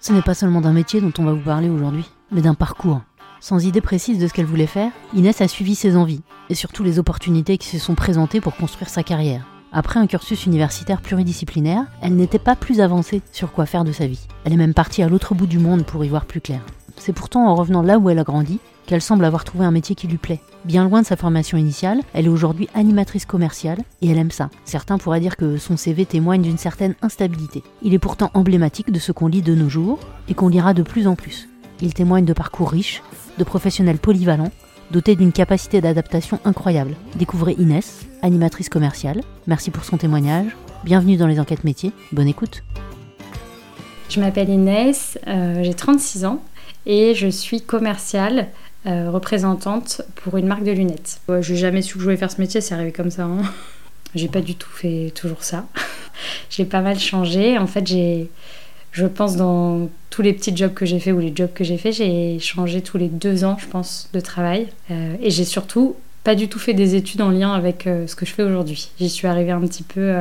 Ce n'est pas seulement d'un métier dont on va vous parler aujourd'hui, mais d'un parcours. Sans idée précise de ce qu'elle voulait faire, Inès a suivi ses envies, et surtout les opportunités qui se sont présentées pour construire sa carrière. Après un cursus universitaire pluridisciplinaire, elle n'était pas plus avancée sur quoi faire de sa vie. Elle est même partie à l'autre bout du monde pour y voir plus clair. C'est pourtant en revenant là où elle a grandi qu'elle semble avoir trouvé un métier qui lui plaît. Bien loin de sa formation initiale, elle est aujourd'hui animatrice commerciale et elle aime ça. Certains pourraient dire que son CV témoigne d'une certaine instabilité. Il est pourtant emblématique de ce qu'on lit de nos jours et qu'on lira de plus en plus. Il témoigne de parcours riches, de professionnels polyvalents, dotés d'une capacité d'adaptation incroyable. Découvrez Inès, animatrice commerciale. Merci pour son témoignage. Bienvenue dans les enquêtes métiers. Bonne écoute. Je m'appelle Inès, euh, j'ai 36 ans et je suis commerciale euh, représentante pour une marque de lunettes. Je j'ai jamais su que je voulais faire ce métier, c'est arrivé comme ça. Hein. J'ai pas du tout fait toujours ça. j'ai pas mal changé. En fait, j'ai, je pense, dans tous les petits jobs que j'ai fait ou les jobs que j'ai fait, j'ai changé tous les deux ans, je pense, de travail. Euh, et j'ai surtout pas du tout fait des études en lien avec euh, ce que je fais aujourd'hui. J'y suis arrivée un petit peu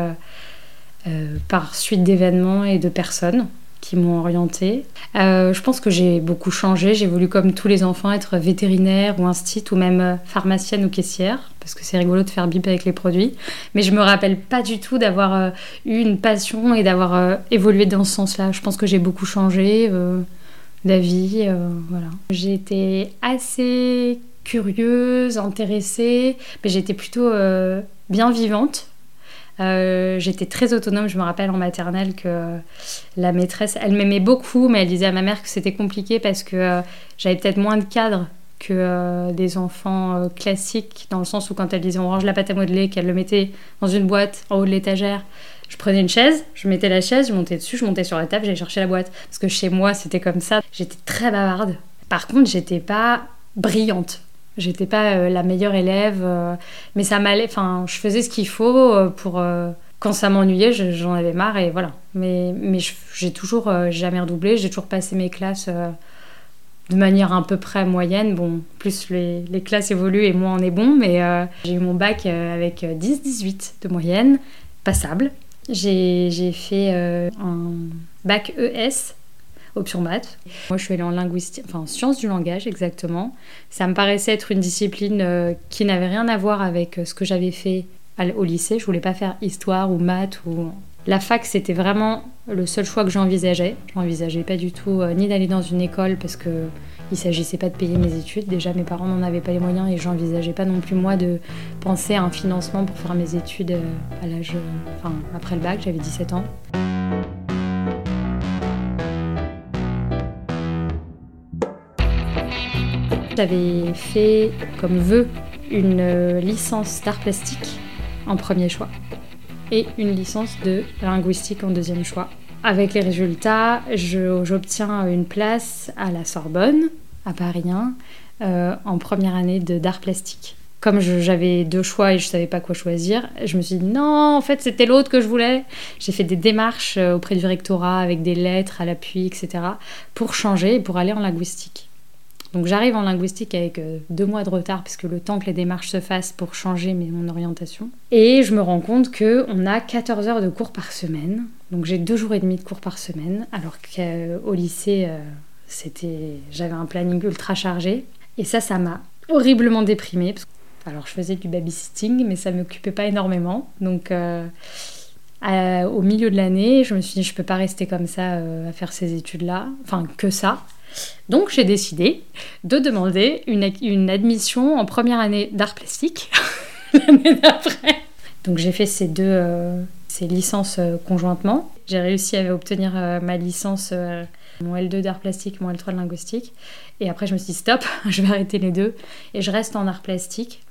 par suite d'événements et de personnes qui m'ont orientée. Euh, je pense que j'ai beaucoup changé. J'ai voulu, comme tous les enfants, être vétérinaire ou instit ou même euh, pharmacienne ou caissière, parce que c'est rigolo de faire bip avec les produits. Mais je me rappelle pas du tout d'avoir euh, eu une passion et d'avoir évolué dans ce sens-là. Je pense que j'ai beaucoup changé d'avis. voilà. Assez curieuse, intéressée, mais j'étais plutôt bien vivante euh, j'étais très autonome. Je me rappelle en maternelle que la maîtresse, elle m'aimait beaucoup, mais elle disait à ma mère que c'était compliqué parce que euh, j'avais peut-être moins de cadre que euh, des enfants classiques, dans le sens où quand elle disait on range la pâte à modeler, qu'elle le mettait dans une boîte en haut de l'étagère, je prenais une chaise, je mettais la chaise, je montais dessus, je montais sur la table, j'allais chercher la boîte. Parce que chez moi, c'était comme ça. J'étais très bavarde. Par contre, j'étais pas brillante. J'étais pas euh, la meilleure élève, euh, mais ça m'allait. Enfin, je faisais ce qu'il faut euh, pour. quand ça m'ennuyait, j'en avais marre et voilà. Mais, mais j'ai toujours jamais redoublé, j'ai toujours passé mes classes de manière à peu près moyenne. Bon, plus les, les classes évoluent et moins on est bon, mais j'ai eu mon bac avec 10-18 de moyenne, passable. J'ai fait un bac ES option maths. Moi, je suis allée en sciences du langage exactement. Ça me paraissait être une discipline euh, qui n'avait rien à voir avec euh, ce que j'avais fait au lycée. Je voulais pas faire histoire ou maths ou la fac, c'était vraiment le seul choix que j'envisageais. Je n'envisageais pas du tout euh, ni d'aller dans une école parce que il s'agissait pas de payer mes études. Déjà, mes parents n'en avaient pas les moyens et j'envisageais pas non plus moi de penser à un financement pour faire mes études à l'âge, enfin après le bac, j'avais 17 ans. J'avais fait comme vœu une euh, licence d'art plastique en premier choix et une licence de linguistique en deuxième choix. Avec les résultats, j'obtiens une place à la Sorbonne, à Paris 1, euh, en première année d'art plastique. Comme j'avais deux choix et je savais pas quoi choisir, je me suis dit non, en fait c'était l'autre que je voulais. J'ai fait des démarches euh, auprès du rectorat avec des lettres à l'appui, etc. pour changer et pour aller en linguistique. Donc j'arrive en linguistique avec euh, deux mois de retard puisque le temps que les démarches se fassent pour changer mon orientation. Et je me rends compte qu'on a 14 heures de cours par semaine. Donc j'ai deux jours et demi de cours par semaine alors qu'au lycée euh, c'était j'avais un planning ultra chargé. Et ça, ça m'a horriblement déprimée. Alors je faisais du babysitting mais ça ne m'occupait pas énormément. Donc... Euh, au milieu de l'année, je me suis dit, je peux pas rester comme ça à faire ces études-là, enfin que ça. Donc j'ai décidé de demander une, admission en première année d'art plastique l'année d'après. Donc j'ai fait ces deux euh, ces licences euh, conjointement. J'ai réussi à obtenir euh, ma licence, mon L2 d'art plastique, mon L3 de linguistique. Et après je me suis dit stop, je vais arrêter les deux. Et je reste en art plastique.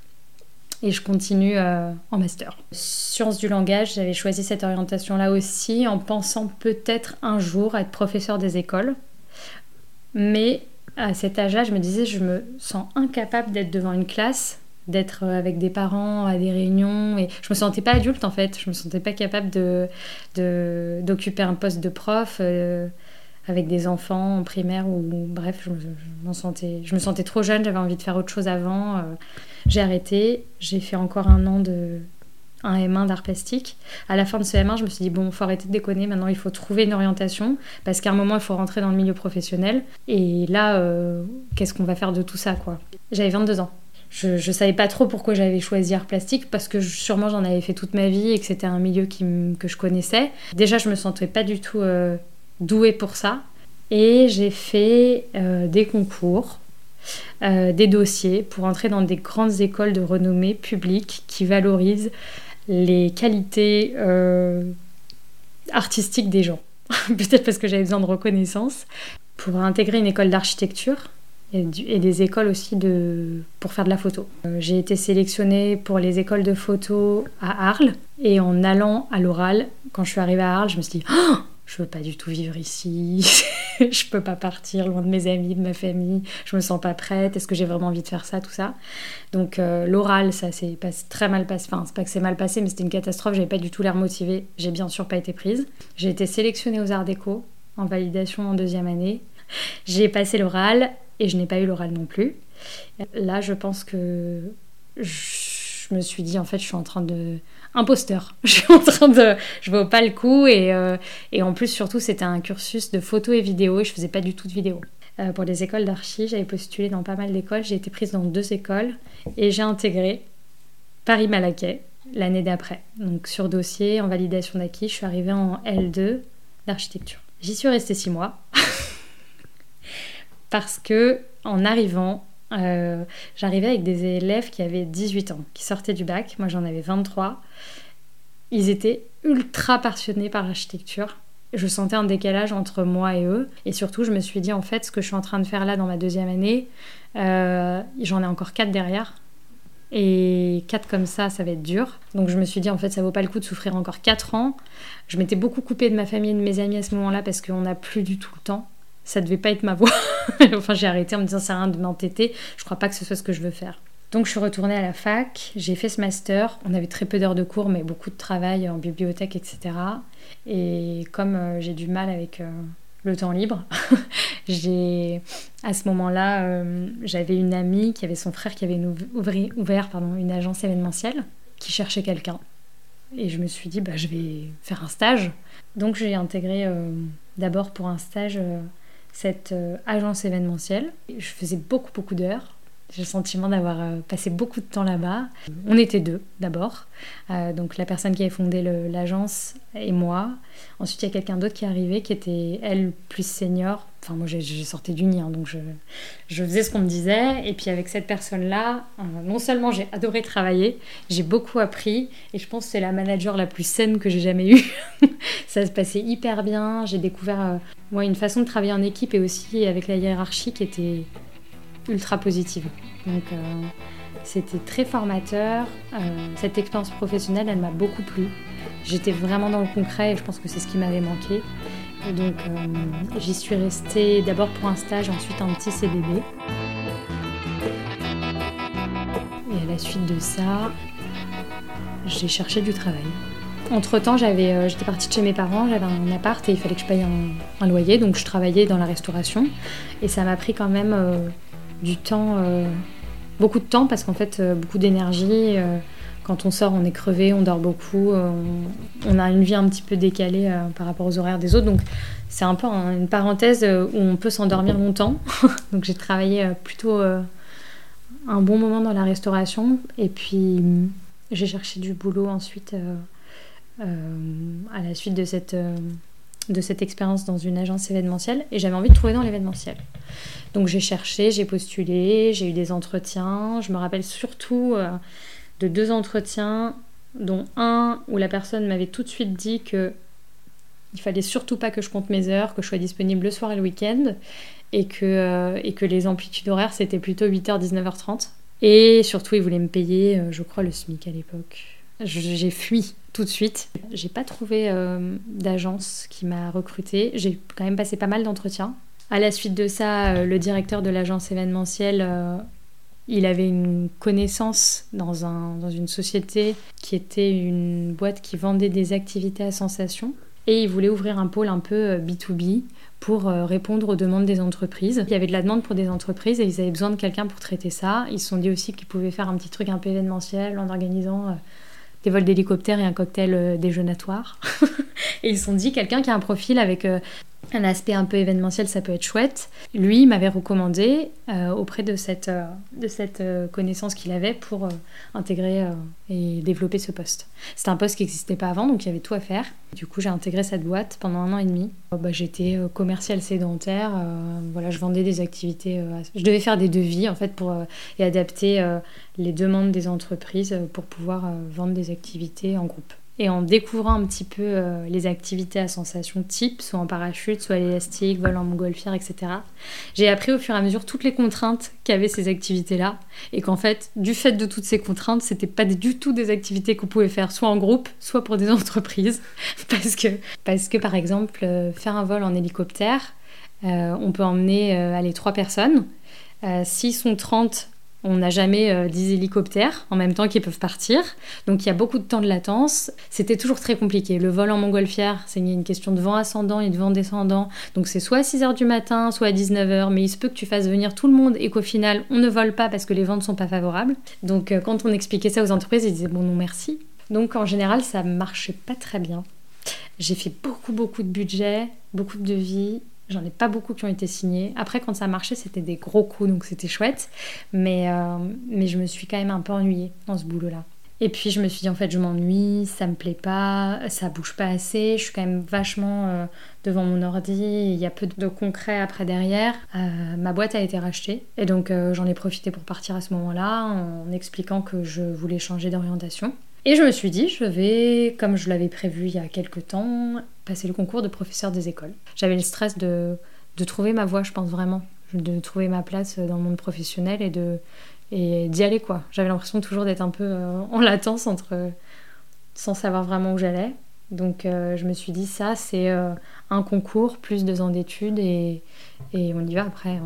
Et je continue en master. Sciences du langage, j'avais choisi cette orientation-là aussi en pensant peut-être un jour être professeur des écoles. Mais à cet âge-là, je me disais, je me sens incapable d'être devant une classe, d'être avec des parents à des réunions. Et je me sentais pas adulte en fait. Je me sentais pas capable de, d'occuper un poste de prof. Euh, avec des enfants en primaire ou bref, je, me sentais, je me sentais trop jeune, j'avais envie de faire autre chose avant. Euh, j'ai arrêté, j'ai fait encore un an de, un M1 d'art plastique. À la fin de ce M1, je me suis dit, bon, faut arrêter de déconner, maintenant il faut trouver une orientation, parce qu'à un moment, il faut rentrer dans le milieu professionnel. Et là, euh, qu'est-ce qu'on va faire de tout ça, quoi? J'avais 22 ans. Je, ne savais pas trop pourquoi j'avais choisi art plastique, parce que sûrement j'en avais fait toute ma vie et que c'était un milieu qui que je connaissais. Déjà, je me sentais pas du tout euh, douée pour ça. Et j'ai fait euh, des concours des dossiers pour entrer dans des grandes écoles de renommée publique qui valorisent les qualités euh, artistiques des gens. Peut-être parce que j'avais besoin de reconnaissance. Pour intégrer une école d'architecture et, des écoles aussi de, pour faire de la photo. Euh, j'ai été sélectionnée pour les écoles de photo à Arles. Et en allant à l'oral, quand je suis arrivée à Arles, je me suis dit oh je veux pas du tout vivre ici, je peux pas partir loin de mes amis, de ma famille, je me sens pas prête, est-ce que j'ai vraiment envie de faire ça, tout ça? Donc euh, l'oral, ça s'est très mal passé, enfin c'est pas que c'est mal passé, mais c'était une catastrophe, j'avais pas du tout l'air motivée, j'ai bien sûr pas été prise. J'ai été sélectionnée aux Arts Déco en validation en deuxième année. J'ai passé l'oral et je n'ai pas eu l'oral non plus. Là, je pense que je me suis dit en fait, je suis en train de imposteur. Je suis en train de. Je vaux pas le coup. Et, euh, et en plus, surtout, c'était un cursus de photo et vidéo et je faisais pas du tout de vidéo. Euh, pour les écoles d'archi, j'avais postulé dans pas mal d'écoles. J'ai été prise dans deux écoles et j'ai intégré Paris-Malaquais l'année d'après. Donc sur dossier, en validation d'acquis, je suis arrivée en L2 d'architecture. J'y suis restée six mois parce que en arrivant, euh, j'arrivais avec des élèves qui avaient 18 ans, qui sortaient du bac. Moi, j'en avais 23. Ils étaient ultra passionnés par l'architecture. Je sentais un décalage entre moi et eux. Et surtout, je me suis dit, en fait, ce que je suis en train de faire là dans ma deuxième année, euh, j'en ai encore quatre derrière. Et quatre comme ça, ça va être dur. Donc je me suis dit, en fait, ça vaut pas le coup de souffrir encore quatre ans. Je m'étais beaucoup coupée de ma famille et de mes amis à ce moment-là parce qu'on n'a plus du tout le temps ça devait pas être ma voie. enfin, j'ai arrêté en me disant c'est rien de m'entêter, je crois pas que ce soit ce que je veux faire. Donc je suis retournée à la fac, j'ai fait ce master, on avait très peu d'heures de cours mais beaucoup de travail en bibliothèque, etc. Et comme euh, j'ai du mal avec euh, le temps libre, j'ai à ce moment-là, euh, j'avais une amie qui avait son frère qui avait ouvert une agence événementielle qui cherchait quelqu'un. Et je me suis dit, bah, je vais faire un stage. Donc j'ai intégré d'abord pour un stage cette euh, agence événementielle. Je faisais beaucoup, beaucoup d'heures. J'ai le sentiment d'avoir euh, passé beaucoup de temps là-bas. On était deux d'abord. Euh, donc la personne qui avait fondé l'agence et moi. Ensuite, il y a quelqu'un d'autre qui est arrivé qui était, elle, plus senior. Enfin, moi, j'ai sorti du nid, hein, donc je, je, faisais ce qu'on me disait. Et puis avec cette personne-là, non seulement j'ai adoré travailler, j'ai beaucoup appris. Et je pense que c'est la manager la plus saine que j'ai jamais eue. Ça se passait hyper bien. J'ai découvert moi, une façon de travailler en équipe et aussi avec la hiérarchie qui était ultra positive. Donc, euh, c'était très formateur. Euh, cette expérience professionnelle, elle m'a beaucoup plu. J'étais vraiment dans le concret et je pense que c'est ce qui m'avait manqué. donc, euh, j'y suis restée d'abord pour un stage, ensuite un petit CDD. Et à la suite de ça, j'ai cherché du travail. Entre-temps, j'avais, euh, j'étais partie de chez mes parents, j'avais un appart et il fallait que je paye un, loyer, donc je travaillais dans la restauration. Et ça m'a pris quand même du temps, euh, beaucoup de temps, parce qu'en fait, beaucoup d'énergie. quand on sort, on est crevé, on dort beaucoup, on, a une vie un petit peu décalée par rapport aux horaires des autres. Donc c'est un peu une parenthèse où on peut s'endormir longtemps. donc j'ai travaillé plutôt un bon moment dans la restauration. Et puis j'ai cherché du boulot ensuite euh, à la suite de cette, euh, de cette expérience dans une agence événementielle et j'avais envie de trouver dans l'événementiel. Donc j'ai cherché, j'ai postulé, j'ai eu des entretiens. Je me rappelle surtout euh, de deux entretiens, dont un où la personne m'avait tout de suite dit que il fallait surtout pas que je compte mes heures, que je sois disponible le soir et le week-end, et que, et que les amplitudes horaires c'était plutôt 8h, 19h30. Et surtout, il voulait me payer, je crois, le SMIC à l'époque. J'ai fui tout de suite. J'ai pas trouvé euh, d'agence qui m'a recruté. J'ai quand même passé pas mal d'entretiens. À la suite de ça, euh, le directeur de l'agence événementielle, euh, il avait une connaissance dans, un, dans une société qui était une boîte qui vendait des activités à sensation. Et il voulait ouvrir un pôle un peu B2B pour répondre aux demandes des entreprises. Il y avait de la demande pour des entreprises et ils avaient besoin de quelqu'un pour traiter ça. Ils se sont dit aussi qu'ils pouvaient faire un petit truc un peu événementiel en organisant des vols d'hélicoptère et un cocktail déjeunatoire. et ils se sont dit, quelqu'un qui a un profil avec un aspect un peu événementiel, ça peut être chouette. Lui m'avait recommandé euh, auprès de cette, euh, de cette euh, connaissance qu'il avait pour intégrer et développer ce poste. C'était un poste qui n'existait pas avant, donc il y avait tout à faire. Du coup, j'ai intégré cette boîte pendant un an et demi. Bah, J'étais commercial sédentaire, voilà, je vendais des activités. je devais faire des devis en fait pour, et adapter les demandes des entreprises pour pouvoir vendre des activités en groupe. Et en découvrant un petit peu euh, les activités à sensation type, soit en parachute, soit à l'élastique, vol en montgolfière, etc., j'ai appris au fur et à mesure toutes les contraintes qu'avaient ces activités-là. Et qu'en fait, du fait de toutes ces contraintes, c'était pas du tout des activités qu'on pouvait faire soit en groupe, soit pour des entreprises. parce, que, parce que, par exemple, euh, faire un vol en hélicoptère, euh, on peut emmener aller trois personnes. S'ils sont 30, on n'a jamais euh, 10 hélicoptères en même temps qui peuvent partir. Donc il y a beaucoup de temps de latence. C'était toujours très compliqué. Le vol en montgolfière, c'est une question de vent ascendant et de vent descendant. Donc c'est soit à 6h du matin, soit à 19h. Mais il se peut que tu fasses venir tout le monde et qu'au final, on ne vole pas parce que les vents ne sont pas favorables. Donc euh, quand on expliquait ça aux entreprises, ils disaient bon non merci. Donc en général, ça marchait pas très bien. J'ai fait beaucoup beaucoup de budget, beaucoup de devis J'en ai pas beaucoup qui ont été signés. Après, quand ça marchait, c'était des gros coups, donc c'était chouette. Mais, euh, mais je me suis quand même un peu ennuyée dans ce boulot-là. Et puis je me suis dit, en fait, je m'ennuie, ça me plaît pas, ça bouge pas assez, je suis quand même vachement euh, devant mon ordi, il y a peu de concret après derrière. Euh, ma boîte a été rachetée, et donc j'en ai profité pour partir à ce moment-là en expliquant que je voulais changer d'orientation. Et je me suis dit, je vais, comme je l'avais prévu il y a quelques temps, passer le concours de professeur des écoles. J'avais le stress de, de trouver ma voie, je pense vraiment, de trouver ma place dans le monde professionnel et de et d'y aller quoi. J'avais l'impression toujours d'être un peu euh, en latence entre sans savoir vraiment où j'allais. Donc euh, je me suis dit ça c'est euh, un concours plus deux ans d'études et, et, on y va après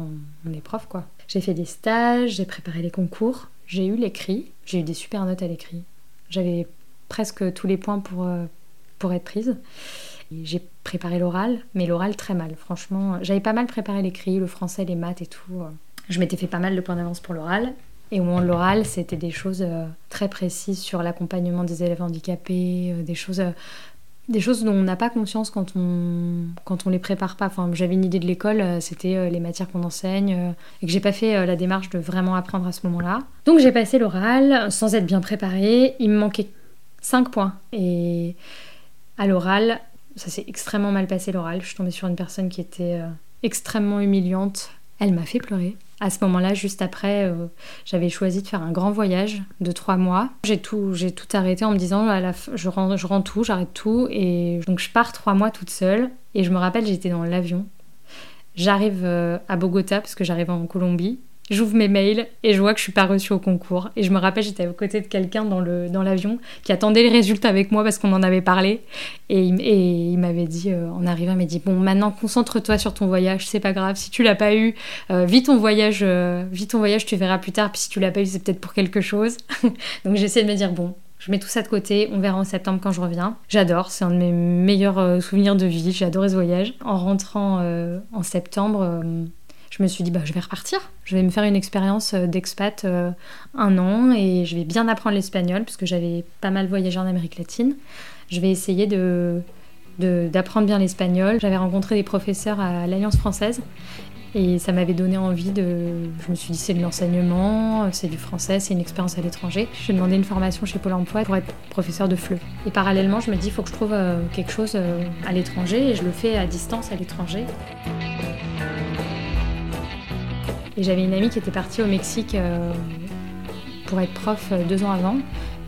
on, est prof quoi. J'ai fait des stages, j'ai préparé les concours, j'ai eu l'écrit, j'ai eu des super notes à l'écrit. J'avais presque tous les points pour, pour être prise. J'ai préparé l'oral, mais l'oral très mal. Franchement, j'avais pas mal préparé l'écrit, le français, les maths et tout. Je m'étais fait pas mal de points d'avance pour l'oral. Et au moment de l'oral, c'était des choses euh, très précises sur l'accompagnement des élèves handicapés, euh, des choses des choses dont on n'a pas conscience quand on quand on les prépare pas. Enfin, j'avais une idée de l'école, c'était les matières qu'on enseigne et que j'ai pas fait la démarche de vraiment apprendre à ce moment-là. Donc j'ai passé l'oral sans être bien préparée. Il me manquait 5 points et à l'oral, ça s'est extrêmement mal passé l'oral. Je suis tombée sur une personne qui était extrêmement humiliante. Elle m'a fait pleurer. À ce moment-là, juste après, euh, j'avais choisi de faire un grand voyage de trois mois. J'ai tout, j'ai tout arrêté en me disant, je, rends, je tout, j'arrête tout. Et donc je pars trois mois toute seule. Et je me rappelle, j'étais dans l'avion. J'arrive euh, à Bogota parce que j'arrive en Colombie. J'ouvre mes mails et je vois que je suis pas reçue au concours. Et je me rappelle, j'étais à côté de quelqu'un dans le dans l'avion qui attendait les résultats avec moi parce qu'on en avait parlé. Et, il m'avait dit, euh, en arrivant, il m'a dit bon, maintenant concentre-toi sur ton voyage, c'est pas grave. Si tu l'as pas eu, euh, vis ton voyage, euh, vis ton voyage, tu verras plus tard. Puis si tu l'as pas eu, c'est peut-être pour quelque chose. Donc j'essaie de me dire bon, je mets tout ça de côté, on verra en septembre quand je reviens. J'adore, c'est un de mes meilleurs souvenirs de vie, j'ai adoré ce voyage. En rentrant en septembre, je me suis dit, bah, je vais repartir. Je vais me faire une expérience euh, d'expat euh, un an et je vais bien apprendre l'espagnol puisque j'avais pas mal voyagé en Amérique latine. Je vais essayer de d'apprendre bien l'espagnol. J'avais rencontré des professeurs à l'Alliance française et ça m'avait donné envie de... Je me suis dit c'est de l'enseignement, c'est du français, c'est une expérience à l'étranger. J'ai demandé une formation chez Pôle Emploi pour être professeur de FLE. Et parallèlement, je me dis il faut que je trouve euh, quelque chose à l'étranger et je le fais à distance à l'étranger. J'avais une amie qui était partie au Mexique euh, pour être prof euh, deux ans avant.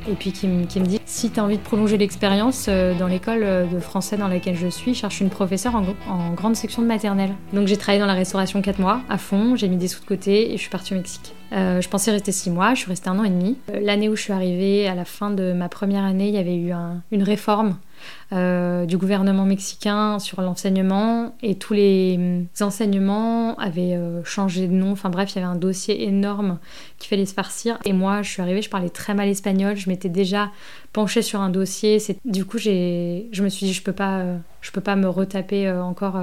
Et puis qui, me dit si tu as envie de prolonger l'expérience euh, dans l'école de français dans laquelle je suis, cherche une professeure en, grande section de maternelle. Donc j'ai travaillé dans la restauration quatre mois à fond, j'ai mis des sous de côté et je suis partie au Mexique. je pensais rester six mois, je suis restée un an et demi. L'année où je suis arrivée, à la fin de ma première année, il y avait eu une réforme euh, du gouvernement mexicain sur l'enseignement et tous les enseignements avaient euh, changé de nom. Enfin bref, il y avait un dossier énorme qu'il fallait se farcir. Et moi, je suis arrivée, je parlais très mal espagnol, je m'étais déjà penchée sur un dossier. Du coup, je me suis dit, je peux pas, euh, je peux pas me retaper encore.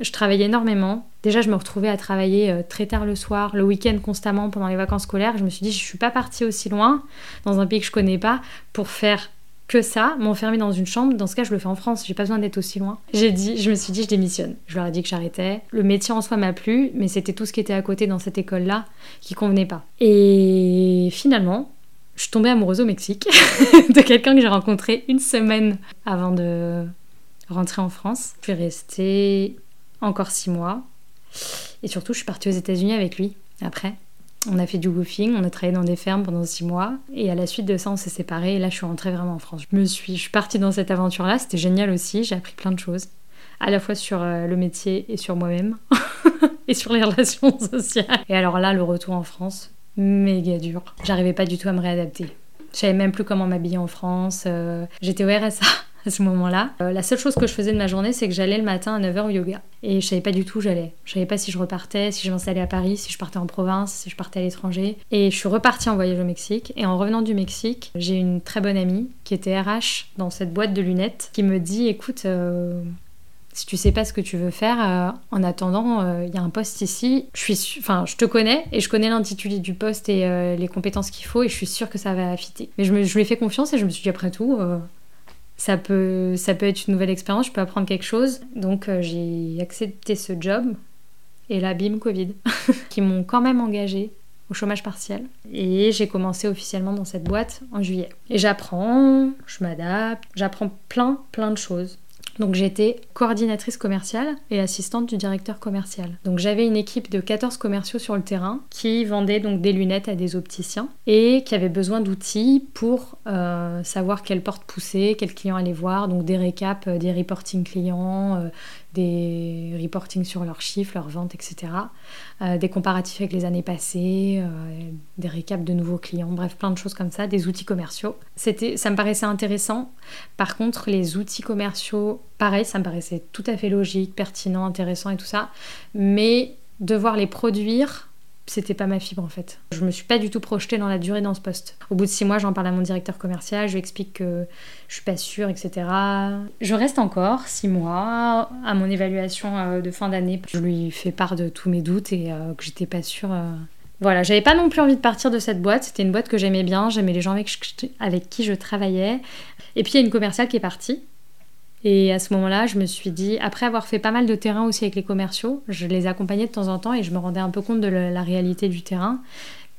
Je travaillais énormément. Déjà, je me retrouvais à travailler très tard le soir, le week-end constamment pendant les vacances scolaires. Je me suis dit, je suis pas partie aussi loin dans un pays que je connais pas pour faire que ça, m'enfermer dans une chambre, dans ce cas je le fais en France, j'ai pas besoin d'être aussi loin. J'ai dit, je me suis dit je démissionne. Je leur ai dit que j'arrêtais. Le métier en soi m'a plu, mais c'était tout ce qui était à côté dans cette école-là qui convenait pas. Et finalement, je suis tombée amoureuse au Mexique de quelqu'un que j'ai rencontré une semaine avant de rentrer en France. Je suis restée encore six mois. Et surtout, je suis partie aux États-Unis avec lui après. On a fait du woofing, on a travaillé dans des fermes pendant six mois. Et à la suite de ça, on s'est séparés. Et là, je suis rentrée vraiment en France. Je me suis, je suis partie dans cette aventure-là. C'était génial aussi. J'ai appris plein de choses. À la fois sur euh, le métier et sur moi-même. et sur les relations sociales. Et alors là, le retour en France, méga dur. J'arrivais pas du tout à me réadapter. Je savais même plus comment m'habiller en France. Euh, j'étais au RSA à ce moment-là. Euh, la seule chose que je faisais de ma journée, c'est que j'allais le matin à 9h au yoga. Et je savais pas du tout où j'allais. Je savais pas si je repartais, si je m'installais à Paris, si je partais en province, si je partais à l'étranger. Et je suis repartie en voyage au Mexique. Et en revenant du Mexique, j'ai une très bonne amie qui était RH dans cette boîte de lunettes qui me dit écoute, euh, si tu sais pas ce que tu veux faire, euh, en attendant, il y a un poste ici. Je suis, enfin, je te connais et je connais l'intitulé du poste et les compétences qu'il faut et je suis sûre que ça va fitter. Mais je, me, je lui ai fait confiance et je me suis dit après tout, ça peut, ça peut être une nouvelle expérience, je peux apprendre quelque chose. Donc euh, j'ai accepté ce job. Et là, bim, Covid, qui m'ont quand même engagé au chômage partiel. Et j'ai commencé officiellement dans cette boîte en juillet. Et j'apprends, je m'adapte, j'apprends plein, plein de choses. Donc j'étais coordinatrice commerciale et assistante du directeur commercial. Donc j'avais une équipe de 14 commerciaux sur le terrain qui vendaient donc des lunettes à des opticiens et qui avaient besoin d'outils pour euh, savoir quelle porte pousser, quel client aller voir, donc des récaps, euh, des reporting clients, euh, des reporting sur leurs chiffres, leurs ventes, etc. Euh, des comparatifs avec les années passées, euh, des récaps de nouveaux clients, bref, plein de choses comme ça, des outils commerciaux. C'était, ça me paraissait intéressant. Par contre, les outils commerciaux, pareil, ça me paraissait tout à fait logique, pertinent, intéressant et tout ça. Mais devoir les produire c'était pas ma fibre en fait. Je me suis pas du tout projetée dans la durée dans ce poste. Au bout de six mois, j'en parle à mon directeur commercial, je lui explique que je suis pas sûre, etc. Je reste encore six mois à mon évaluation euh, de fin d'année. Je lui fais part de tous mes doutes et euh, que j'étais pas sûre. Euh. Voilà, j'avais pas non plus envie de partir de cette boîte. C'était une boîte que j'aimais bien, j'aimais les gens avec, avec qui je travaillais. Et puis il y a une commerciale qui est partie. Et à ce moment-là, je me suis dit, après avoir fait pas mal de terrain aussi avec les commerciaux, je les accompagnais de temps en temps et je me rendais un peu compte de la réalité du terrain.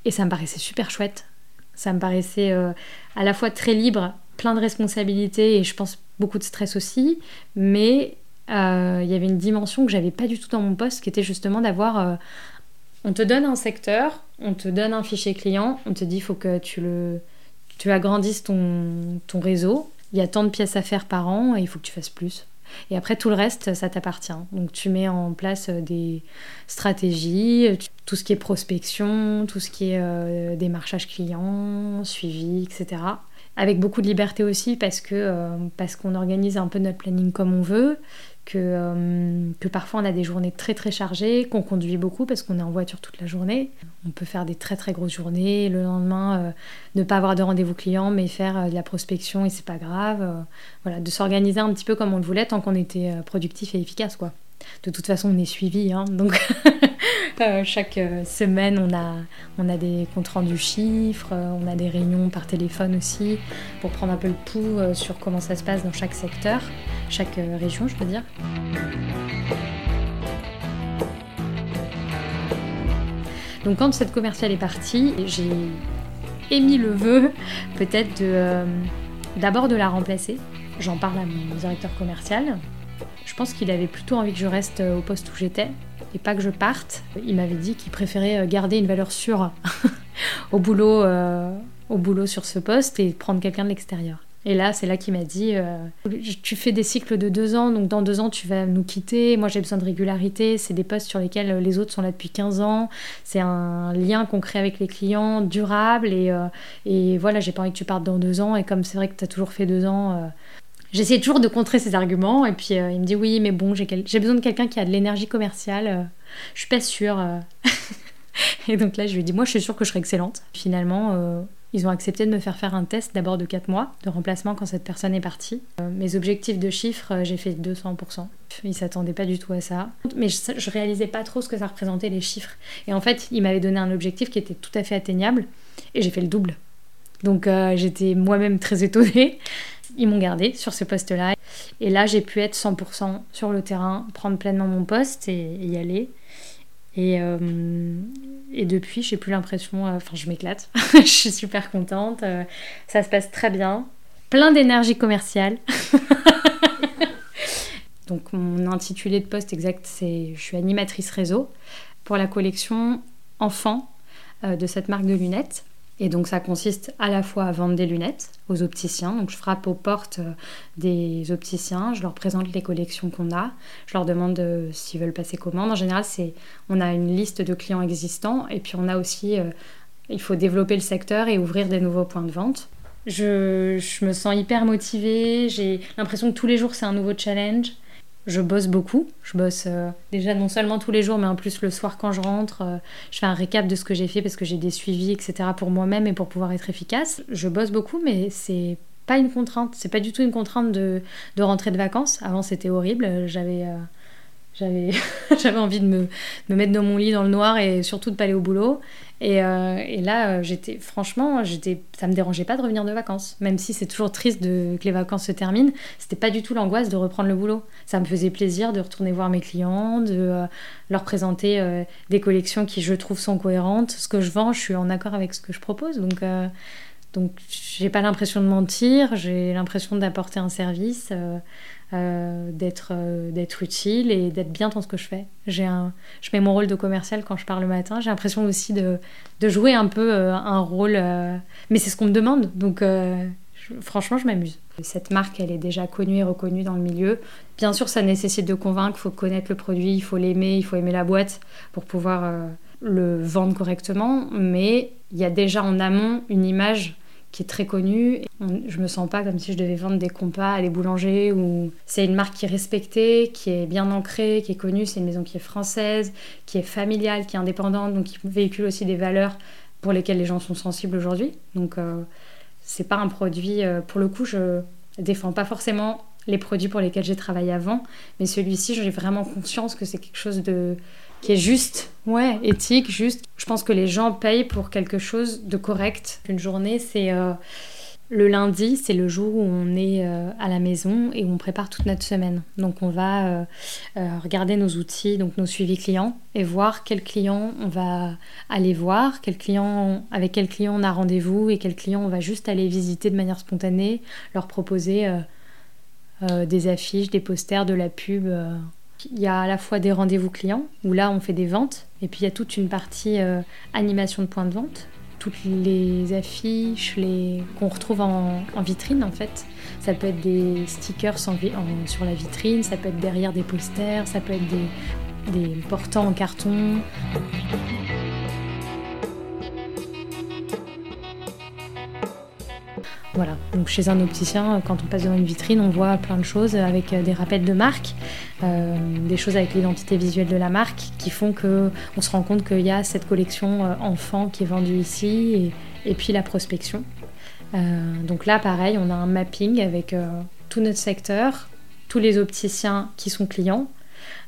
Et ça me paraissait super chouette. Ça me paraissait euh, à la fois très libre, plein de responsabilités et je pense beaucoup de stress aussi. Mais euh, il y avait une dimension que j'avais pas du tout dans mon poste qui était justement d'avoir. Euh, on te donne un secteur, on te donne un fichier client, on te dit il faut que tu le. Tu agrandisses ton, ton réseau, il y a tant de pièces à faire par an et il faut que tu fasses plus. Et après, tout le reste, ça t'appartient. Donc, tu mets en place euh, des stratégies, tout ce qui est prospection, tout ce qui est euh, démarchage client, suivi, etc. Avec beaucoup de liberté aussi parce que euh, parce qu'on organise un peu notre planning comme on veut que, euh, que parfois on a des journées très très chargées, qu'on conduit beaucoup parce qu'on est en voiture toute la journée. On peut faire des très très grosses journées, le lendemain euh, ne pas avoir de rendez-vous client mais faire de la prospection et c'est pas grave. voilà, de s'organiser un petit peu comme on le voulait tant qu'on était productif et efficace quoi. De toute façon on est suivi, hein, donc Euh, chaque euh, semaine, on a, on a des comptes rendus chiffres, euh, on a des réunions par téléphone aussi pour prendre un peu le pouls sur comment ça se passe dans chaque secteur, chaque région, je veux dire. Donc quand cette commerciale est partie, j'ai émis le vœu peut-être d'abord de la remplacer. J'en parle à mon directeur commercial. Je pense qu'il avait plutôt envie que je reste au poste où j'étais et pas que je parte. Il m'avait dit qu'il préférait euh, garder une valeur sûre au boulot, euh, au boulot sur ce poste et prendre quelqu'un de l'extérieur. Et là, c'est là qu'il m'a dit euh, Tu fais des cycles de deux ans, donc dans deux ans, tu vas nous quitter. Moi, j'ai besoin de régularité. C'est des postes sur lesquels les autres sont là depuis 15 ans. C'est un lien qu'on crée avec les clients, durable. Et, et voilà, j'ai pas envie que tu partes dans deux ans. Et comme c'est vrai que tu as toujours fait deux ans, J'essaie toujours de contrer ses arguments et puis euh, il me dit oui mais bon j'ai besoin de quelqu'un qui a de l'énergie commerciale, euh, je suis pas sûre. Euh. et donc là je lui dit moi je suis sûre que je serai excellente. Finalement ils ont accepté de me faire faire un test d'abord de 4 mois de remplacement quand cette personne est partie. mes objectifs de chiffres j'ai fait 200%. Ils s'attendaient pas du tout à ça. Mais je, je réalisais pas trop ce que ça représentait les chiffres. Et en fait il m'avait donné un objectif qui était tout à fait atteignable et j'ai fait le double Donc j'étais moi-même très étonnée. Ils m'ont gardé sur ce poste-là. Et là, j'ai pu être 100% sur le terrain, prendre pleinement mon poste et, y aller. Et, et depuis, j'ai plus l'impression. Enfin, je m'éclate. je suis super contente. ça se passe très bien. Plein d'énergie commerciale. Donc mon intitulé de poste exact, c'est je suis animatrice réseau pour la collection enfant euh, de cette marque de lunettes. Et donc ça consiste à la fois à vendre des lunettes aux opticiens. Donc je frappe aux portes euh, des opticiens, je leur présente les collections qu'on a, je leur demande euh, s'ils veulent passer commande. En général, c'est on a une liste de clients existants et puis on a aussi il faut développer le secteur et ouvrir des nouveaux points de vente. Je, je me sens hyper motivée, j'ai l'impression que tous les jours c'est un nouveau challenge je bosse beaucoup. Je bosse euh, déjà non seulement tous les jours, mais en plus le soir quand je rentre, euh, je fais un récap de ce que j'ai fait parce que j'ai des suivis, etc. pour moi-même et pour pouvoir être efficace. Je bosse beaucoup, mais c'est pas une contrainte. C'est pas du tout une contrainte de, de rentrer de vacances. Avant, c'était horrible. J'avais. Euh, j'avais, envie de me, me, mettre dans mon lit dans le noir et surtout de pas aller au boulot. Et, euh, et là, euh, j'étais, franchement, j'étais, ça me dérangeait pas de revenir de vacances. Même si c'est toujours triste que les vacances se terminent, c'était pas du tout l'angoisse de reprendre le boulot. Ça me faisait plaisir de retourner voir mes clients, de euh, leur présenter des collections qui, je trouve, sont cohérentes. Ce que je vends, je suis en accord avec ce que je propose. Donc, donc j'ai pas l'impression de mentir, j'ai l'impression d'apporter un service. Euh, d'être euh, d'être utile et d'être bien dans ce que je fais. J'ai un, je mets mon rôle de commercial quand je pars le matin. J'ai l'impression aussi de, de, jouer un peu euh, un rôle, mais c'est ce qu'on me demande. Donc franchement, je m'amuse. Cette marque, elle est déjà connue et reconnue dans le milieu. Bien sûr, ça nécessite de convaincre. Il faut connaître le produit, il faut l'aimer, il faut aimer la boîte pour pouvoir le vendre correctement. Mais il y a déjà en amont une image qui est très connue. Je me sens pas comme si je devais vendre des compas à des boulangers ou c'est une marque qui est respectée, qui est bien ancrée, qui est connue. C'est une maison qui est française, qui est familiale, qui est indépendante, donc qui véhicule aussi des valeurs pour lesquelles les gens sont sensibles aujourd'hui. Donc euh, c'est pas un produit. Euh, pour le coup, je défends pas forcément les produits pour lesquels j'ai travaillé avant, mais celui-ci, j'ai vraiment conscience que c'est quelque chose de qui est juste, ouais, éthique, juste. Je pense que les gens payent pour quelque chose de correct. Une journée, c'est euh, le lundi, c'est le jour où on est euh, à la maison et où on prépare toute notre semaine. Donc on va euh, regarder nos outils, donc nos suivis clients, et voir quels clients on va aller voir, avec quels clients on a rendez-vous et quels clients on va juste aller visiter de manière spontanée, leur proposer des affiches, des posters, de la pub il y a à la fois des rendez-vous clients, où là on fait des ventes, et puis il y a toute une partie euh, animation de points de vente, toutes les affiches les... qu'on retrouve en, vitrine en fait. Ça peut être des stickers sur la vitrine, ça peut être derrière des posters, ça peut être des, des portants en carton. Voilà, donc chez un opticien, quand on passe devant une vitrine, on voit plein de choses avec euh, des rappels de marque, euh, des choses avec l'identité visuelle de la marque qui font que on se rend compte qu'il y a cette collection euh, enfant qui est vendue ici et, puis la prospection. donc là, pareil, on a un mapping avec tout notre secteur, tous les opticiens qui sont clients,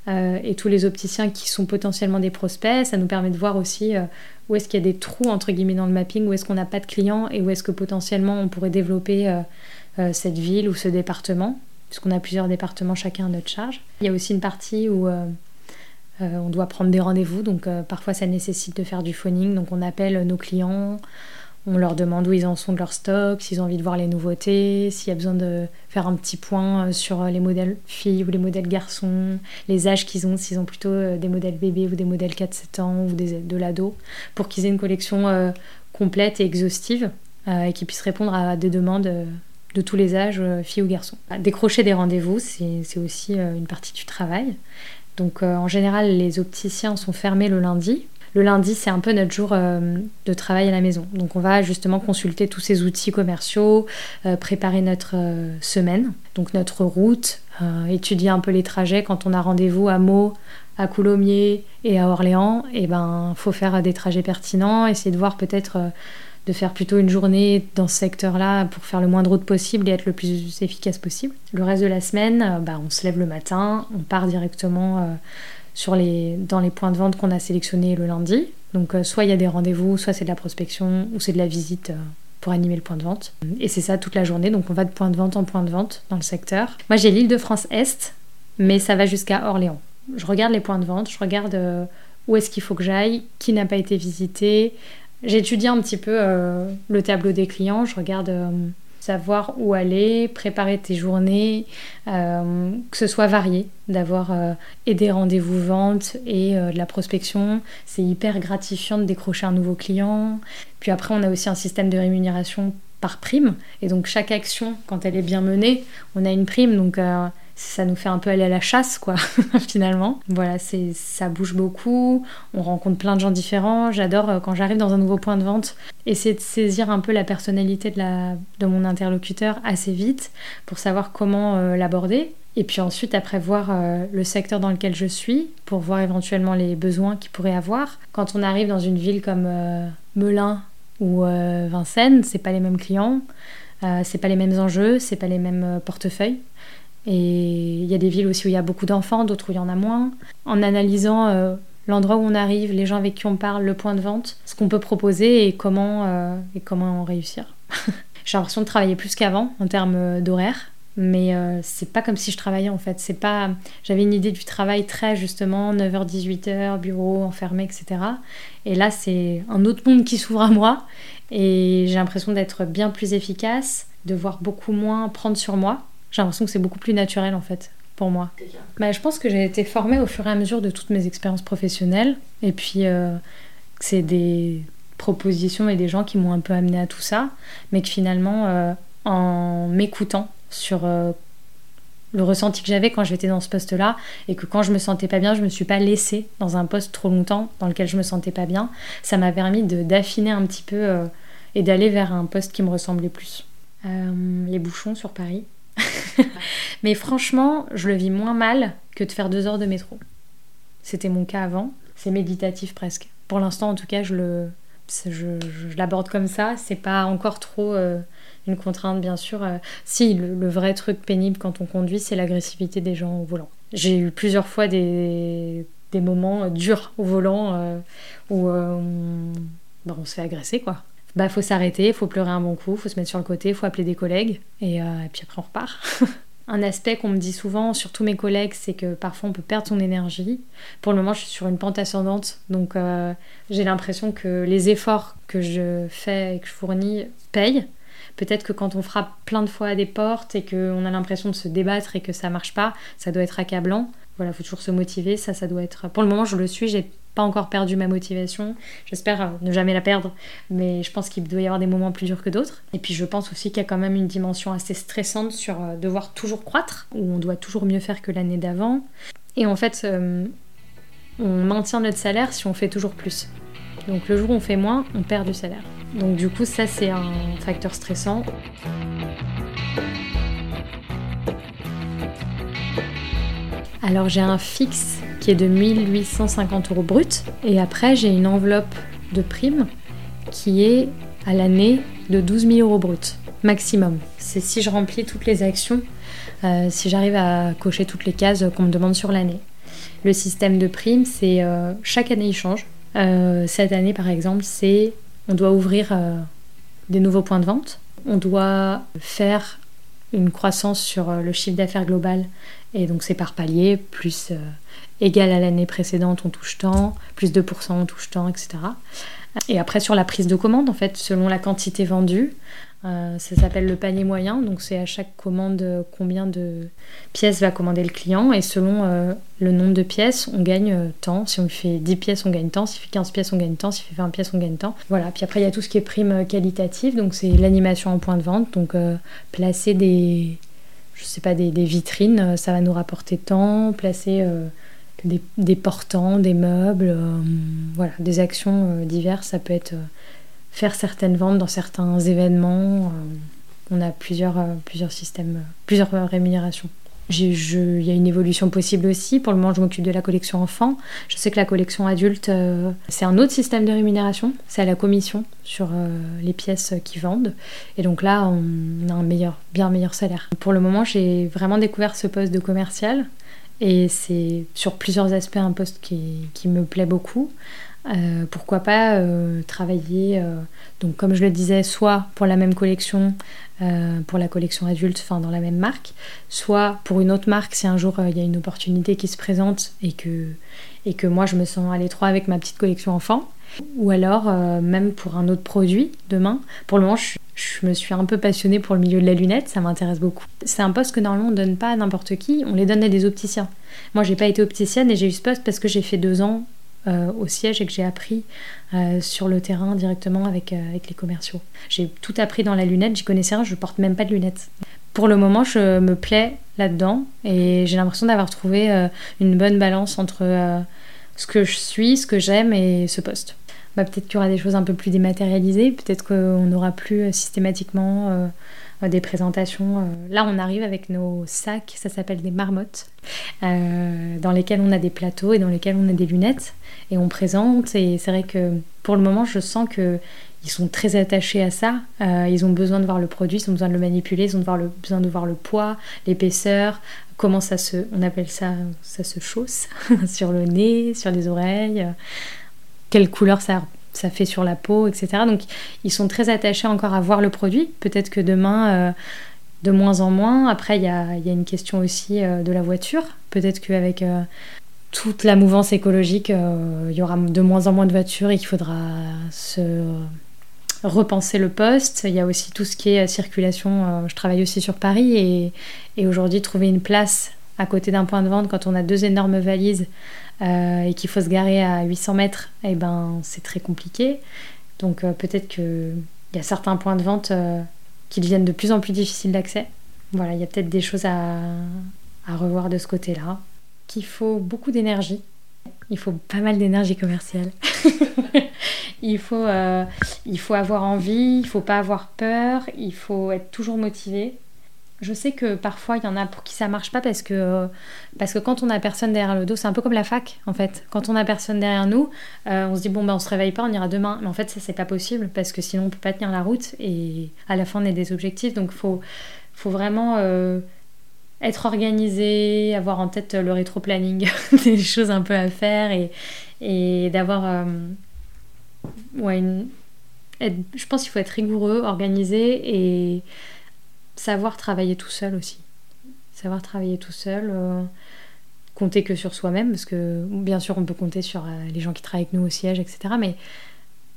et tous les opticiens qui sont potentiellement des prospects. Ça nous permet de voir aussi où est-ce qu'il y a des trous entre guillemets dans le mapping, où est-ce qu'on n'a pas de clients et où est-ce que potentiellement on pourrait développer euh, euh, cette ville ou ce département, puisqu'on a plusieurs départements chacun à notre charge. Il y a aussi une partie où euh, on doit prendre des rendez-vous, donc parfois ça nécessite de faire du phoning, donc on appelle nos clients, on leur demande où ils en sont de leur stock, s'ils ont envie de voir les nouveautés, s'il y a besoin de faire un petit point euh, sur les modèles filles ou les modèles garçons, les âges qu'ils ont, s'ils ont plutôt euh, des modèles bébés ou des modèles 4-7 ans ou des, de l'ado, pour qu'ils aient une collection euh, complète et exhaustive et qu'ils puissent répondre à des demandes de tous les âges, filles ou garçons. Décrocher des rendez-vous, c'est aussi une partie du travail. Donc en général, les opticiens sont fermés le lundi le lundi, c'est un peu notre jour euh, de travail à la maison. Donc on va justement consulter tous ces outils commerciaux, euh, préparer notre euh, semaine, donc notre route, étudier un peu les trajets quand on a rendez-vous à Meaux, à Coulommiers et à Orléans. Et ben, faut faire des trajets pertinents, essayer de voir peut-être de faire plutôt une journée dans ce secteur-là pour faire le moins de route possible et être le plus efficace possible. Le reste de la semaine, bah, on se lève le matin, on part directement les, dans les points de vente qu'on a sélectionnés le lundi. Donc euh, soit il y a des rendez-vous, soit c'est de la prospection ou c'est de la visite euh, pour animer le point de vente. Et c'est ça toute la journée, donc on va de point de vente en point de vente dans le secteur. Moi j'ai l'île de France Est, mais ça va jusqu'à Orléans. Je regarde les points de vente, je regarde euh, où est-ce qu'il faut que j'aille, qui n'a pas été visité. J'étudie un petit peu euh, le tableau des clients, je regarde euh, savoir où aller, préparer tes journées, euh, que ce soit varié, d'avoir et des rendez-vous vente et de la prospection. C'est hyper gratifiant de décrocher un nouveau client. Puis après, on a aussi un système de rémunération par prime. Et donc chaque action, quand elle est bien menée, on a une prime. Donc ça nous fait un peu aller à la chasse, quoi, finalement. Voilà, c'est, ça bouge beaucoup, on rencontre plein de gens différents. J'adore euh, quand j'arrive dans un nouveau point de vente, essayer de saisir un peu la personnalité de, la, de mon interlocuteur assez vite pour savoir comment euh, l'aborder. Et puis ensuite, après, voir euh, le secteur dans lequel je suis pour voir éventuellement les besoins qu'il pourrait avoir. Quand on arrive dans une ville comme Melun ou Vincennes, c'est pas les mêmes clients, c'est pas les mêmes enjeux, c'est pas les mêmes portefeuilles. Et il y a des villes aussi où il y a beaucoup d'enfants, d'autres où il y en a moins. En analysant euh, l'endroit où on arrive, les gens avec qui on parle, le point de vente, ce qu'on peut proposer et comment, euh, et comment réussir. J'ai l'impression de travailler plus qu'avant en termes d'horaire, mais euh, c'est pas comme si je travaillais en fait. C'est pas. J'avais une idée du travail très justement 9h 18h, bureau enfermé, etc. Et là c'est un autre monde qui s'ouvre à moi et j'ai l'impression d'être bien plus efficace, de voir beaucoup moins prendre sur moi j'ai l'impression que c'est beaucoup plus naturel en fait pour moi. Bah, je pense que j'ai été formée au fur et à mesure de toutes mes expériences professionnelles et puis euh, c'est des propositions et des gens qui m'ont un peu amené à tout ça, mais que finalement euh, en m'écoutant sur euh, le ressenti que j'avais quand j'étais dans ce poste-là et que quand je me sentais pas bien, je me suis pas laissée dans un poste trop longtemps dans lequel je me sentais pas bien. Ça m'a permis d'affiner un petit peu et d'aller vers un poste qui me ressemblait plus. les bouchons sur Paris, Mais franchement, je le vis moins mal que de faire deux heures de métro. C'était mon cas avant. C'est méditatif presque. Pour l'instant, en tout cas, je le, je, l'aborde comme ça. C'est pas encore trop euh, une contrainte, bien sûr. Euh. si, le, vrai truc pénible quand on conduit, c'est l'agressivité des gens au volant. J'ai eu plusieurs fois des, des moments durs au volant euh, où bah, on se fait agresser, quoi bah faut s'arrêter, faut pleurer un bon coup, faut se mettre sur le côté, faut appeler des collègues et, euh, puis après on repart. un aspect qu'on me dit souvent, surtout mes collègues, c'est que parfois on peut perdre son énergie. Pour le moment, je suis sur une pente ascendante, donc euh, j'ai l'impression que les efforts que je fais et que je fournis payent. Peut-être que quand on frappe plein de fois à des portes et qu'on a l'impression de se débattre et que ça marche pas, ça doit être accablant. Voilà, faut toujours se motiver. Ça, ça doit être. Pour le moment, je le suis. J'ai pas encore perdu ma motivation. J'espère ne jamais la perdre, mais je pense qu'il doit y avoir des moments plus durs que d'autres. Et puis je pense aussi qu'il y a quand même une dimension assez stressante sur euh, devoir toujours croître, où on doit toujours mieux faire que l'année d'avant. Et en fait, euh, on maintient notre salaire si on fait toujours plus. Donc le jour où on fait moins, on perd du salaire. Donc du coup, ça c'est un facteur stressant. Alors j'ai un fixe qui est de 1850 euros brut. Et après, j'ai une enveloppe de primes qui est à l'année de 12 000 euros brut, maximum. C'est si je remplis toutes les actions, euh, si j'arrive à cocher toutes les cases qu'on me demande sur l'année. Le système de primes, c'est euh, chaque année il change. Euh, cette année, par exemple, c'est on doit ouvrir des nouveaux points de vente, on doit faire une croissance sur le chiffre d'affaires global, et donc c'est par palier, plus égal à l'année précédente, on touche tant, plus 2%, on touche tant, etc. Et après, sur la prise de commande, en fait, selon la quantité vendue, euh, ça s'appelle le panier moyen, donc c'est à chaque commande combien de pièces va commander le client, et selon euh, le nombre de pièces, on gagne euh, tant. Si on fait 10 pièces, on gagne tant, si on fait 15 pièces, on gagne tant, si on fait 20 pièces, on gagne tant. Voilà, puis après il y a tout ce qui est prime qualitative, donc c'est l'animation en point de vente, donc placer des, je sais pas, des, des, vitrines, ça va nous rapporter tant, placer des, portants, des meubles, euh, voilà, des actions euh, diverses. Ça peut être euh, faire certaines ventes dans certains événements. on a plusieurs, plusieurs systèmes, plusieurs rémunérations. Il y a une évolution possible aussi. Pour le moment, je m'occupe de la collection enfant. Je sais que la collection adulte, c'est un autre système de rémunération. C'est à la commission sur les pièces qu'ils vendent. Et donc là, on a un meilleur, bien meilleur salaire. Pour le moment, j'ai vraiment découvert ce poste de commercial et c'est sur plusieurs aspects un poste qui, me plaît beaucoup. Euh, pourquoi pas euh, travailler, euh, donc comme je le disais, soit pour la même collection, pour la collection adulte, enfin dans la même marque, soit pour une autre marque si un jour il y a une opportunité qui se présente et que, et que moi je me sens à l'étroit avec ma petite collection enfant. Ou alors même pour un autre produit demain. Pour le moment, je, me suis un peu passionnée pour le milieu de la lunette, ça m'intéresse beaucoup. C'est un poste que normalement on ne donne pas à n'importe qui, on les donne à des opticiens. Moi, j'ai pas été opticienne et j'ai eu ce poste parce que j'ai fait deux ans euh, au siège et que j'ai appris euh, sur le terrain directement avec, euh, avec les commerciaux. J'ai tout appris dans la lunette, j'y connaissais rien, je porte même pas de lunettes. Pour le moment, je me plais là-dedans et j'ai l'impression d'avoir trouvé une bonne balance entre ce que je suis, ce que j'aime et ce poste. Bah, peut-être qu'il y aura des choses un peu plus dématérialisées, peut-être qu'on n'aura plus systématiquement euh, des présentations. Euh, là, on arrive avec nos sacs, ça s'appelle des marmottes, euh, dans lesquels on a des plateaux et dans lesquels on a des lunettes. Et on présente. Et c'est vrai que pour le moment, je sens que ils sont très attachés à ça. ils ont besoin de voir le produit, ils ont besoin de le manipuler, ils ont besoin de voir le poids, l'épaisseur, comment ça se, on appelle ça, ça se chausse sur le nez, sur les oreilles, quelle couleur ça fait sur la peau, etc. Donc ils sont très attachés encore à voir le produit. Peut-être que demain, euh, de moins en moins. Après, il y a, une question aussi euh, de la voiture. Peut-être qu'avec euh, toute la mouvance écologique, il y aura de moins en moins de voitures et qu'il faudra se repenser le poste. Il y a aussi tout ce qui est circulation. je travaille aussi sur Paris et, aujourd'hui, trouver une place à côté d'un point de vente quand on a deux énormes valises et qu'il faut se garer à 800 mètres, eh ben, c'est très compliqué. Donc euh, peut-être qu'il y a certains points de vente euh, qui deviennent de plus en plus difficiles d'accès. Voilà, il y a peut-être des choses à, à revoir de ce côté-là. Qu'il faut beaucoup d'énergie. Il faut pas mal d'énergie commerciale. il, faut, il faut avoir envie, il faut pas avoir peur, il faut être toujours motivé. Je sais que parfois il y en a pour qui ça marche pas parce que, parce que quand on a personne derrière le dos, c'est un peu comme la fac en fait. Quand on a personne derrière nous, euh, on se dit bon ben on se réveille pas, on ira demain. Mais en fait ça c'est pas possible parce que sinon on peut pas tenir la route et à la fin on a des objectifs. Donc faut, faut vraiment euh, être organisé, avoir en tête le rétro-planning, des choses un peu à faire et, et d'avoir euh, ouais, une, je pense qu'il faut être rigoureux, organisé et savoir travailler tout seul aussi. Savoir travailler tout seul, euh, compter que sur soi-même, parce que bien sûr on peut compter sur euh, les gens qui travaillent avec nous au siège, etc. Mais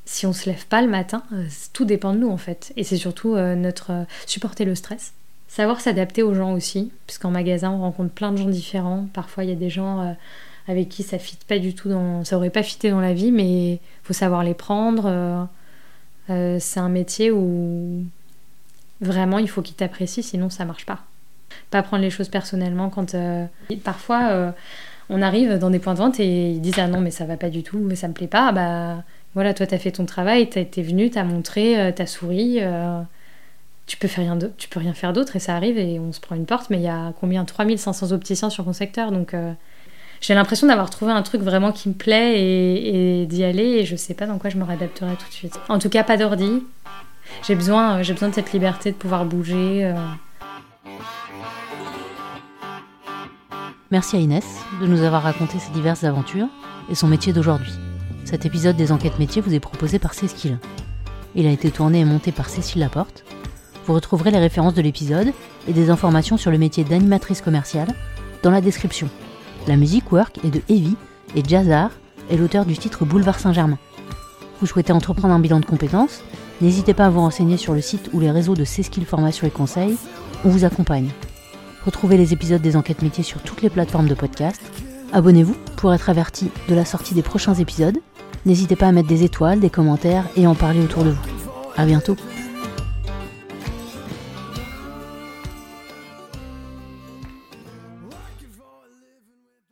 si on se lève pas le matin, euh, tout dépend de nous en fait. Et c'est surtout notre supporter le stress. Savoir s'adapter aux gens aussi, puisqu'en magasin on rencontre plein de gens différents. Parfois il y a des gens avec qui ça fit pas du tout dans, ça aurait pas fité dans la vie, mais faut savoir les prendre. c'est un métier où Vraiment, il faut qu'ils t'apprécient, sinon ça marche pas. Pas prendre les choses personnellement quand. Euh, parfois, euh, on arrive dans des points de vente et ils disent Ah non, mais ça va pas du tout, mais ça me plaît pas. Bah voilà, toi, t'as fait ton travail, t'as été venu, t'as montré, euh, t'as souri. tu peux, faire rien tu peux rien faire d'autre et ça arrive et on se prend une porte, mais il y a combien? 3500 opticiens sur mon secteur donc. j'ai l'impression d'avoir trouvé un truc vraiment qui me plaît et, et d'y aller et je sais pas dans quoi je me réadapterai tout de suite. En tout cas, pas d'ordi, j'ai besoin, euh, j'ai besoin de cette liberté de pouvoir bouger. Euh. Merci à Inès de nous avoir raconté ses diverses aventures et son métier d'aujourd'hui. Cet épisode des enquêtes métiers vous est proposé par Cécile. Il a été tourné et monté par Cécile Laporte. Vous retrouverez les références de l'épisode et des informations sur le métier d'animatrice commerciale dans la description. La musique work est de Evie et Jazzar est l'auteur du titre Boulevard Saint-Germain. Vous souhaitez entreprendre un bilan de compétences N'hésitez pas à vous renseigner sur le site ou les réseaux de C-Skill Formation et Conseils. On vous accompagne. Retrouvez les épisodes des enquêtes métiers sur toutes les plateformes de podcast. Abonnez-vous pour être averti de la sortie des prochains épisodes. N'hésitez pas à mettre des étoiles, des commentaires et en parler autour de vous. À bientôt.